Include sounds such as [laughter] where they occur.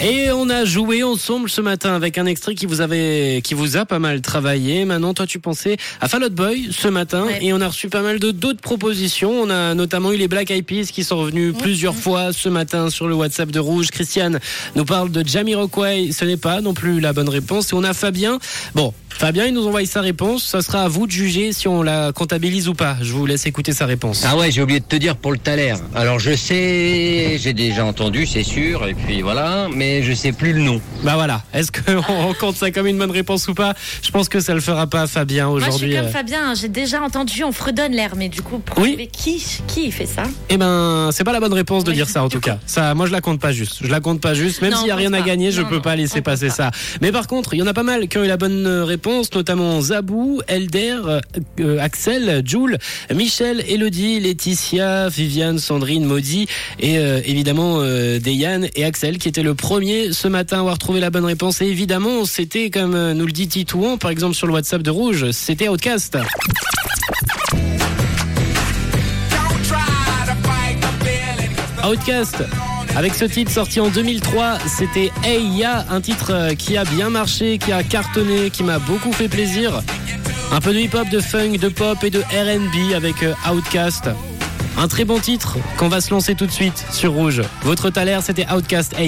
Et on a joué ensemble ce matin avec un extrait qui vous avait, qui vous a pas mal travaillé. Maintenant, toi, tu pensais à Fall Out Boy ce matin Ouais. et on a reçu pas mal de d'autres propositions. On a notamment eu les Black Eyed Peas qui sont revenus plusieurs fois ce matin sur le WhatsApp de Rouge. Christiane nous parle de Jamiroquai. Ce n'est pas non plus la bonne réponse. Et on a Fabien. Bon. Fabien, il nous envoie sa réponse. Ça sera à vous de juger si on la comptabilise ou pas. Je vous laisse écouter sa réponse. Ah ouais, j'ai oublié de te dire pour le Thaler. Alors je sais, j'ai déjà entendu, c'est sûr, et puis voilà, mais je sais plus le nom. Bah voilà. Est-ce qu'on [laughs] compte ça comme une bonne réponse ou pas? Je pense que ça le fera pas, Fabien, Moi, je aujourd'hui. suis comme euh. Fabien, j'ai déjà entendu, on fredonne l'air, mais du coup, pour Oui. trouver qui, qui fait ça? Eh ben, c'est pas la bonne réponse de Oui, dire ça en du tout coup. cas. Ça, moi, je la compte pas juste. Je la compte pas juste, même s'il y a rien à gagner, je Non, peux non, pas laisser passer ça. Mais par contre, il y en a pas mal qui ont eu la bonne réponse, notamment Zabou, Elder, euh, Axel, Jules, Michel, Elodie, Laetitia, Viviane, Sandrine, Maudit et euh, évidemment euh, Deyane et Axel qui étaient le premier ce matin avoir trouvé la bonne réponse. Et évidemment, c'était comme euh, nous le dit Titouan, par exemple sur le WhatsApp de Rouge, c'était Outcast. Outcast. Avec ce titre sorti en 2003, c'était Hey un titre euh, qui a bien marché, qui a cartonné, qui m'a beaucoup fait plaisir. Un peu de hip-hop, de funk, de pop et de R&B avec euh, Outcast. Un très bon titre qu'on va se lancer tout de suite sur Rouge. Votre taler, c'était Outcast Hey.